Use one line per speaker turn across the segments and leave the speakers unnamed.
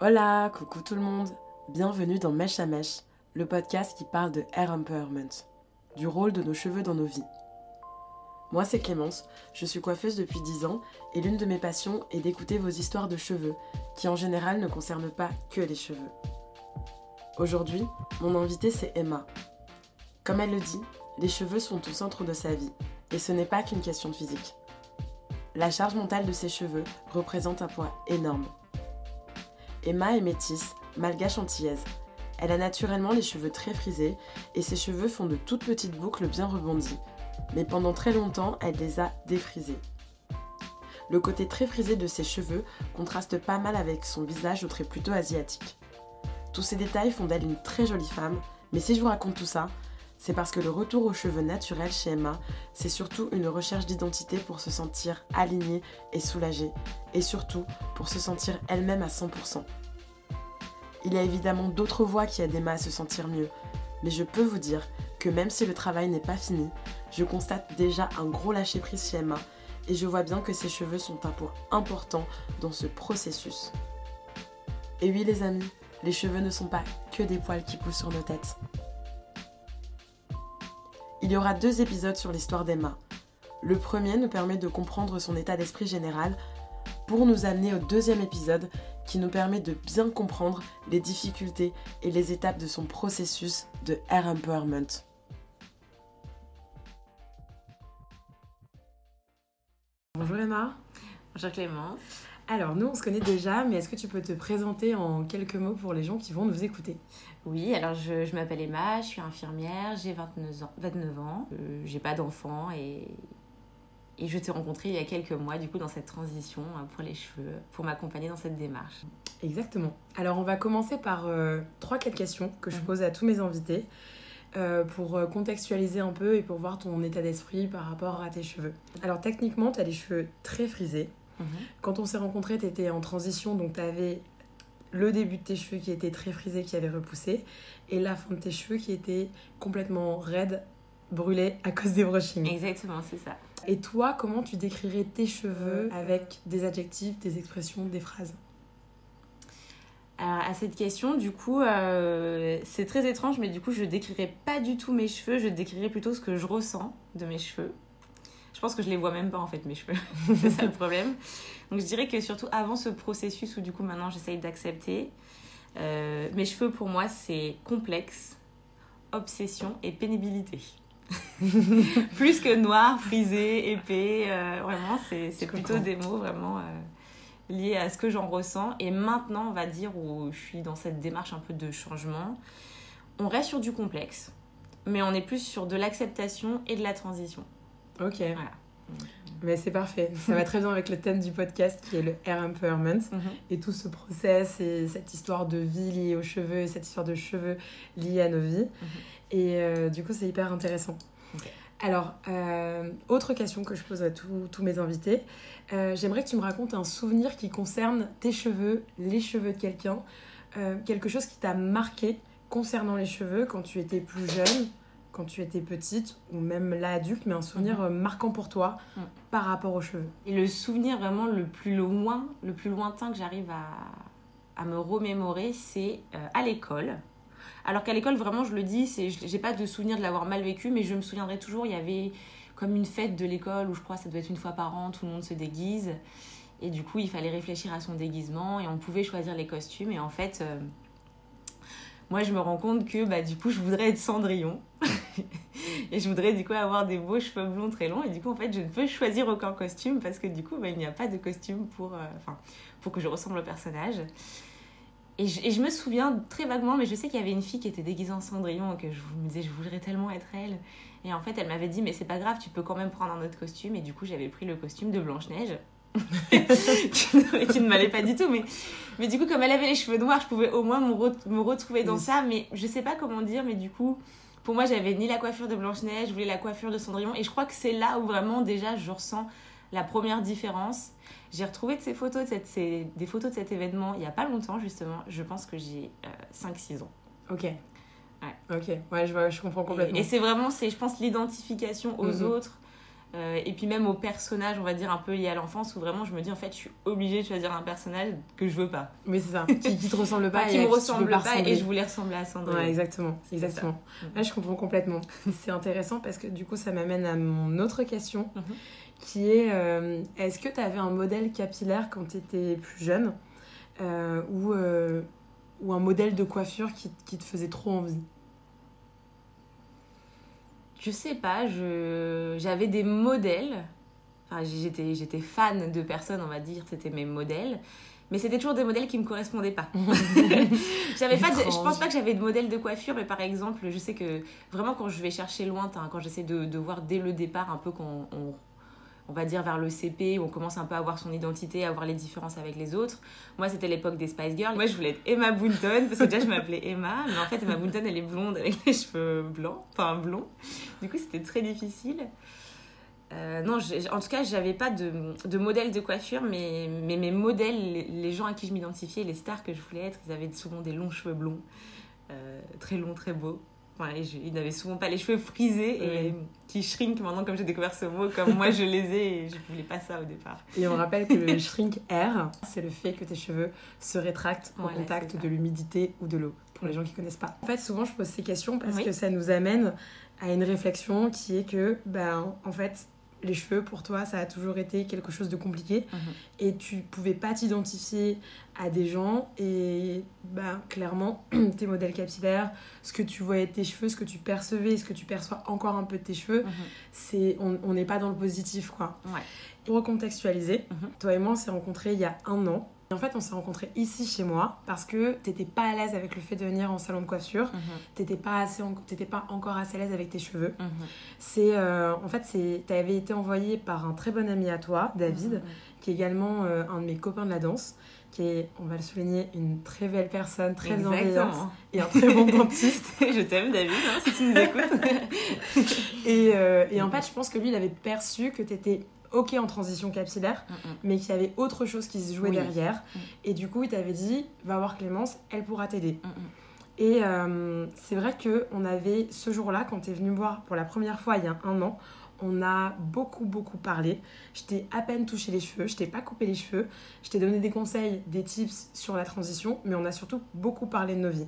Hola, coucou tout le monde. Bienvenue dans Mèche à Mèche, le podcast qui parle de hair empowerment, du rôle de nos cheveux dans nos vies. Moi, c'est Clémence, je suis coiffeuse depuis 10 ans et l'une de mes passions est d'écouter vos histoires de cheveux, qui en général ne concernent pas que les cheveux. Aujourd'hui, mon invitée c'est Emma. Comme elle le dit, les cheveux sont au centre de sa vie, et ce n'est pas qu'une question de physique. La charge mentale de ses cheveux représente un poids énorme. Emma est métisse, malgache antillaise. Elle a naturellement les cheveux très frisés et ses cheveux font de toutes petites boucles bien rebondies. Mais pendant très longtemps, elle les a défrisés. Le côté très frisé de ses cheveux contraste pas mal avec son visage au trait plutôt asiatique. Tous ces détails font d'elle une très jolie femme, mais si je vous raconte tout ça, c'est parce que le retour aux cheveux naturels chez Emma, c'est surtout une recherche d'identité pour se sentir alignée et soulagée, et surtout pour se sentir elle-même à 100%. Il y a évidemment d'autres voies qui aident Emma à se sentir mieux, mais je peux vous dire que même si le travail n'est pas fini, je constate déjà un gros lâcher-prise chez Emma, et je vois bien que ses cheveux sont un point important dans ce processus. Et oui les amis, les cheveux ne sont pas que des poils qui poussent sur nos têtes. Il y aura deux épisodes sur l'histoire d'Emma. Le premier nous permet de comprendre son état d'esprit général pour nous amener au deuxième épisode qui nous permet de bien comprendre les difficultés et les étapes de son processus de hair empowerment. Bonjour Emma.
Bonjour Clémence.
Alors nous on se connaît déjà, mais est-ce que tu peux te présenter en quelques mots pour les gens qui vont nous écouter?
Oui, alors je, je m'appelle Emma, je suis infirmière, j'ai 29 ans, 29 ans euh, j'ai pas d'enfant et, et je t'ai rencontré il y a quelques mois du coup dans cette transition euh, pour les cheveux, pour m'accompagner dans cette démarche.
Exactement. Alors on va commencer par euh, trois quatre questions que je
Mhm.
pose à tous mes invités euh, pour euh, contextualiser un peu et pour voir ton état d'esprit par rapport à tes cheveux. Alors techniquement, tu as les cheveux très frisés. Quand on s'est rencontrés, tu étais en transition, donc tu avais le début de tes cheveux qui était très frisé, qui avait repoussé, et la fin de tes cheveux qui était complètement raide, brûlé à cause des brushings.
Exactement, c'est ça.
Et toi, comment tu décrirais tes cheveux avec des adjectifs, des expressions, des phrases?
À cette question, du coup, euh, c'est très étrange, mais du coup, je décrirais pas du tout mes cheveux, je décrirais plutôt ce que je ressens de mes cheveux. Je pense que je les vois même pas en fait, mes cheveux. c'est ça le problème. Donc, je dirais que surtout avant ce processus où du coup, maintenant, j'essaye d'accepter, euh, mes cheveux pour moi, c'est complexe, obsession et pénibilité. Plus que noir, frisé, épais, euh, vraiment, c'est plutôt des mots vraiment. euh, lié à ce que j'en ressens. Et maintenant, on va dire où je suis dans cette démarche un peu de changement, on reste sur du complexe, mais on est plus sur de l'acceptation et de la transition.
Ok,
Voilà.
mais c'est parfait. Ça va très bien avec le thème du podcast qui est le hair empowerment. et tout ce process et cette histoire de vie liée aux cheveux et cette histoire de cheveux liée à nos vies. Et euh, du coup, c'est hyper intéressant. Alors, euh, autre question que je pose à tous mes invités. Euh, J'aimerais que tu me racontes un souvenir qui concerne tes cheveux, les cheveux de quelqu'un, quelque chose qui t'a marqué concernant les cheveux quand tu étais plus jeune, quand tu étais petite ou même là adulte, mais un souvenir euh, marquant pour toi
Mhm.
par rapport aux cheveux.
Et le souvenir vraiment le plus loin, le plus lointain que j'arrive à, à me remémorer, c'est euh, à l'école. Alors qu'à l'école, vraiment, je le dis, c'est, j'ai pas de souvenir de l'avoir mal vécu, mais je me souviendrai toujours, il y avait comme une fête de l'école où je crois que ça doit être une fois par an, tout le monde se déguise. Et du coup, il fallait réfléchir à son déguisement et on pouvait choisir les costumes. Et en fait, euh, moi, je me rends compte que bah, du coup, je voudrais être Cendrillon. et je voudrais du coup avoir des beaux cheveux blonds très longs. Et du coup, en fait, je ne peux choisir aucun costume parce que du coup, bah, il n'y a pas de costume pour, euh, pour que je ressemble au personnage. Et je, et je me souviens très vaguement, mais je sais qu'il y avait une fille qui était déguisée en Cendrillon et que je me disais, je voudrais tellement être elle. Et en fait, elle m'avait dit, mais c'est pas grave, tu peux quand même prendre un autre costume. Et du coup, j'avais pris le costume de Blanche-Neige. qui, ne- m'allait pas du tout mais, mais du coup comme elle avait les cheveux noirs je pouvais au moins me, re- me retrouver dans
Oui.
ça mais je sais pas comment dire mais du coup pour moi j'avais ni la coiffure de Blanche-Neige je voulais la coiffure de Cendrillon et je crois que c'est là où vraiment déjà je ressens la première différence j'ai retrouvé de ces photos de cette, ces- des photos de cet événement il y a pas longtemps justement je pense que j'ai euh, 5-6 ans
Ok. Ok, ouais, je, vois, je comprends complètement.
et, et c'est vraiment, je pense, l'identification aux
Mhm.
autres, Euh, et puis même au personnage, on va dire un peu lié à l'enfance, où vraiment je me dis en fait, je suis obligée de choisir un personnage que je veux pas.
Oui, c'est ça. Qui, qui te ressemble pas.
Pas
et
qui me ressemble
pas
et je voulais ressembler à Sandrine.
Ouais, exactement. Exactement. Là, je comprends complètement. c'est intéressant parce que du coup, ça m'amène à mon autre question
Mhm.
qui est euh, est-ce que tu avais un modèle capillaire quand tu étais plus jeune euh, ou, ou un modèle de coiffure qui, qui te faisait trop envie?
Je sais pas, je... j'avais des modèles. Enfin, j'étais, j'étais fan de personnes, on va dire, c'était mes modèles. Mais c'était toujours des modèles qui me correspondaient pas. j'avais pas de- je pense pas que j'avais de modèle de coiffure, mais par exemple, je sais que vraiment quand je vais chercher lointain, quand j'essaie de, de voir dès le départ un peu quand on, on va dire vers le CP, où on commence un peu à avoir son identité, à voir les différences avec les autres. Moi, c'était l'époque des Spice Girls. Moi, je voulais être Emma Bunton, parce que déjà, je m'appelais Emma, mais en fait, Emma Bunton, elle est blonde avec les cheveux blancs, enfin blonds. Du coup, c'était très difficile. Euh, non, en tout cas, j'avais pas de, de modèle de coiffure, mais, mais mes modèles, les, les gens à qui je m'identifiais, les stars que je voulais être, ils avaient souvent des longs cheveux blonds, euh, très longs, très beaux. Je- ils n'avaient souvent pas les cheveux frisés et
Oui.
qui shrink maintenant, comme j'ai découvert ce mot, comme moi je les ai, et je voulais pas ça au départ.
Et on rappelle que le shrink air, c'est le fait que tes cheveux se rétractent au
Voilà,
contact de l'humidité ou de l'eau, pour les gens qui connaissent pas. En fait, souvent, je pose ces questions parce
Oui.
que ça nous amène à une réflexion qui est que, ben, en fait, les cheveux, pour toi, ça a toujours été quelque chose de compliqué et tu pouvais pas t'identifier à des gens et ben, clairement tes modèles capillaires, ce que tu voyais de tes cheveux, ce que tu percevais, ce que tu perçois encore un peu de tes cheveux, c'est on on n'est pas dans le positif quoi.
Ouais.
Pour recontextualiser,
Mhm.
toi et moi on s'est rencontrés il y a un an. En fait, on s'est rencontrés ici chez moi parce que t'étais pas à l'aise avec le fait de venir en salon de coiffure. T'étais pas assez, en- pas encore assez à l'aise avec tes cheveux. C'est, euh, en fait, c'est, t'avais été envoyé par un très bon ami à toi, David, qui est également euh, un de mes copains de la danse, qui est, on va le souligner, une très belle personne, très bienveillante et un très bon dentiste.
je t'aime, David, hein, si tu nous écoutes.
Et, euh, et en fait, je pense que lui, il avait perçu que t'étais ok en transition capillaire,
Mhm.
mais qu'il y avait autre chose qui se jouait
Oui.
derrière.
Mm.
Et du coup, il t'avait dit, va voir Clémence, elle pourra t'aider.
Mhm.
Et euh, c'est vrai que on avait ce jour-là, quand tu es venu me voir pour la première fois il y a un an, on a beaucoup beaucoup parlé. Je t'ai à peine touché les cheveux, je t'ai pas coupé les cheveux, je t'ai donné des conseils, des tips sur la transition, mais on a surtout beaucoup parlé de nos vies.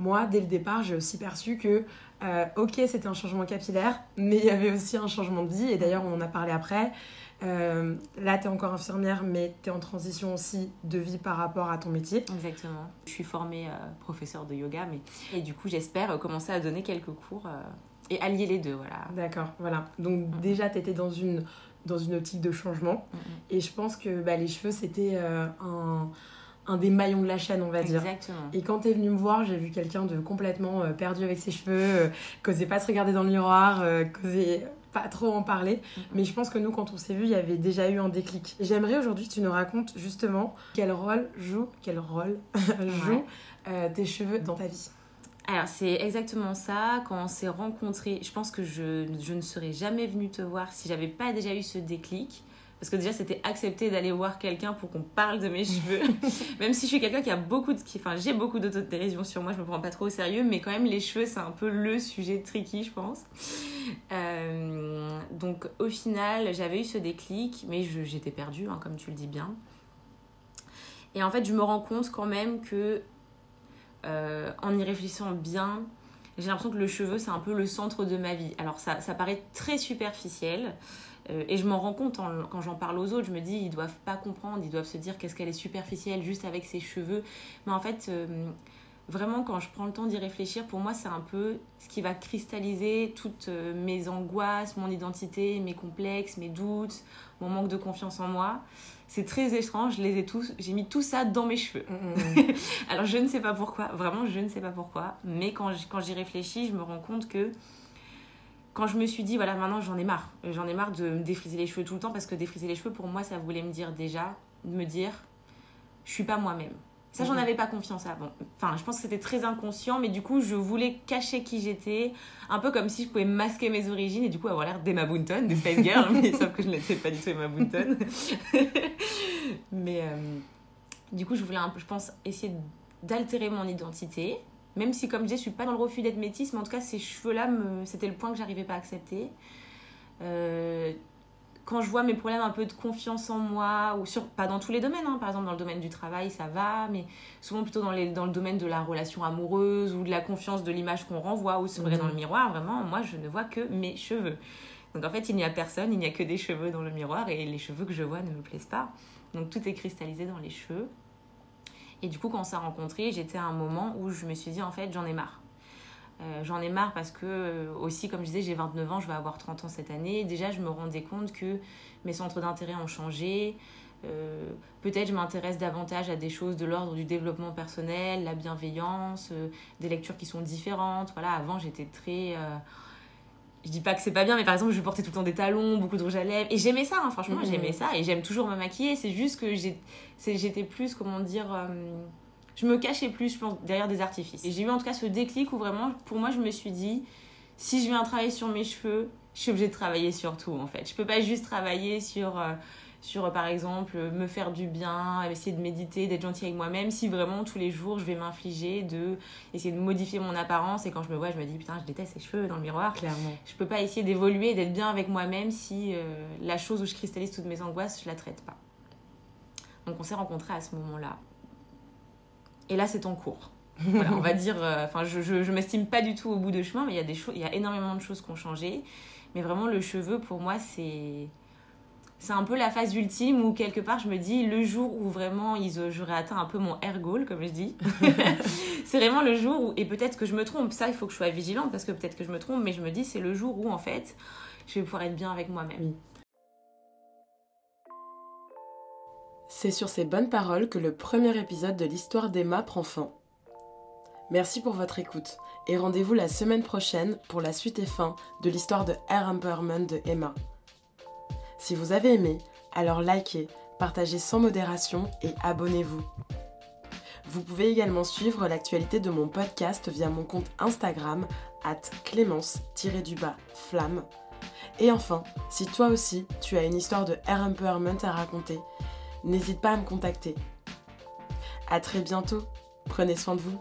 Moi, dès le départ, j'ai aussi perçu que, euh, ok, c'était un changement capillaire, mais il y avait aussi un changement de vie, et d'ailleurs, on en a parlé après. Euh, là, tu es encore infirmière, mais tu es en transition aussi de vie par rapport à ton métier.
Exactement. Je suis formée euh, professeure de yoga, mais et du coup, j'espère euh, commencer à donner quelques cours et allier les deux, voilà.
D'accord, voilà. Donc déjà, tu étais dans une, dans une optique de changement. Et je pense que bah, les cheveux, c'était un, un des maillons de la chaîne, on va dire.
Exactement.
Et quand t'es venu me voir, j'ai vu quelqu'un de complètement euh, perdu avec ses cheveux, euh, qu'osait pas se regarder dans le miroir, euh, qu'osait pas trop en parler.
Mhm.
Mais je pense que nous, quand on s'est vu, il y avait déjà eu un déclic. J'aimerais aujourd'hui que tu nous racontes justement quel rôle joue, quel rôle joue
Ouais.
euh, tes cheveux dans ta vie?
Alors, c'est exactement ça. Quand on s'est rencontrés, je pense que je, je ne serais jamais venue te voir si j'avais pas déjà eu ce déclic. Parce que déjà, c'était accepté d'aller voir quelqu'un pour qu'on parle de mes cheveux. même si je suis quelqu'un qui a beaucoup de. qui- Enfin, j'ai beaucoup d'autodérision sur moi, je me prends pas trop au sérieux, mais quand même, les cheveux, c'est un peu le sujet tricky, je pense. Euh, donc, au final, j'avais eu ce déclic, mais j'étais perdue, hein, comme tu le dis bien. Et en fait, je me rends compte quand même que, euh, en y réfléchissant bien, j'ai l'impression que le cheveu, c'est un peu le centre de ma vie. Alors, ça, ça paraît très superficiel. Euh, et je m'en rends compte en- quand j'en parle aux autres. Je me dis, ils doivent pas comprendre. Ils doivent se dire qu'est-ce qu'elle est superficielle juste avec ses cheveux. Mais en fait, euh, vraiment, quand je prends le temps d'y réfléchir, pour moi, c'est un peu ce qui va cristalliser toutes euh, mes angoisses, mon identité, mes complexes, mes doutes, mon manque de confiance en moi. C'est très étrange. Je les ai tous. J'ai mis tout ça dans mes cheveux. Alors je ne sais pas pourquoi, vraiment je ne sais pas pourquoi, mais quand j'y réfléchis, je me rends compte que quand je me suis dit, voilà, maintenant j'en ai marre, j'en ai marre de me défriser les cheveux tout le temps, parce que défriser les cheveux, pour moi, ça voulait me dire déjà, me dire, je suis pas moi-même. Ça, j'en
Mhm.
avais pas confiance avant. Enfin, je pense que c'était très inconscient, mais du coup, je voulais cacher qui j'étais, un peu comme si je pouvais masquer mes origines et du coup avoir l'air d'Emma Bunton, des Spice Girls, mais sauf que je n'étais pas du tout Emma Bunton. mais euh, du coup, je voulais un peu, je pense, essayer d'altérer mon identité, même si, comme je dis, je suis pas dans le refus d'être métisse, mais en tout cas, ces cheveux-là, me... c'était le point que j'arrivais pas à accepter. Euh, quand je vois mes problèmes un peu de confiance en moi, ou sur, pas dans tous les domaines, hein. par exemple dans le domaine du travail, ça va, mais souvent plutôt dans, les, dans le domaine de la relation amoureuse ou de la confiance de l'image qu'on renvoie ou se vrai dans le miroir, vraiment, moi je ne vois que mes cheveux. Donc en fait, il n'y a personne, il n'y a que des cheveux dans le miroir et les cheveux que je vois ne me plaisent pas. Donc tout est cristallisé dans les cheveux. Et du coup, quand on s'est rencontrés, j'étais à un moment où je me suis dit, en fait, j'en ai marre. Euh, j'en ai marre parce que, euh, aussi, comme je disais, j'ai 29 ans, je vais avoir 30 ans cette année. Déjà, je me rendais compte que mes centres d'intérêt ont changé. Euh, peut-être je m'intéresse davantage à des choses de l'ordre du développement personnel, la bienveillance, des lectures qui sont différentes. Voilà, avant, j'étais très je dis pas que c'est pas bien, mais par exemple, je portais tout le temps des talons, beaucoup de rouge à lèvres. Et j'aimais ça, hein, franchement, j'aimais mhm. ça. Et j'aime toujours me maquiller. C'est juste que j'étais plus, comment dire, euh, je me cachais plus, je pense, derrière des artifices. Et j'ai eu en tout cas ce déclic où vraiment, pour moi, je me suis dit, si je viens travailler sur mes cheveux, je suis obligée de travailler sur tout, en fait. Je peux pas juste travailler sur. Euh, sur par exemple me faire du bien, essayer de méditer, d'être gentil avec moi-même, si vraiment tous les jours je vais m'infliger de essayer de modifier mon apparence et quand je me vois je me dis putain je déteste ces cheveux dans le miroir.
Clairement.
Je peux pas essayer d'évoluer, d'être bien avec moi-même si euh, la chose où je cristallise toutes mes angoisses je la traite pas. Donc on s'est rencontrés à ce moment-là. Et là c'est en cours. voilà, on va dire, euh, enfin je, je, je m'estime pas du tout au bout de chemin, mais il y a des choses, il y a énormément de choses qui ont changé. Mais vraiment le cheveu pour moi c'est c'est un peu la phase ultime où quelque part je me dis le jour où vraiment j'aurais atteint un peu mon air goal comme je dis. C'est vraiment le jour où et peut-être que je me trompe. Ça il faut que je sois vigilante parce que peut-être que je me trompe mais je me dis c'est le jour où en fait je vais pouvoir être bien avec moi-même.
C'est sur ces bonnes paroles que le premier épisode de l'histoire d'Emma prend fin Merci pour votre écoute et rendez-vous la semaine prochaine pour la suite et fin de l'histoire de Air Empowerment de Emma. Si vous avez aimé, alors likez, partagez sans modération et abonnez-vous. Vous pouvez également suivre l'actualité de mon podcast via mon compte Instagram at clémence-flamme. Et enfin, si toi aussi tu as une histoire de Air Empowerment à raconter, n'hésite pas à me contacter. A très bientôt, prenez soin de vous.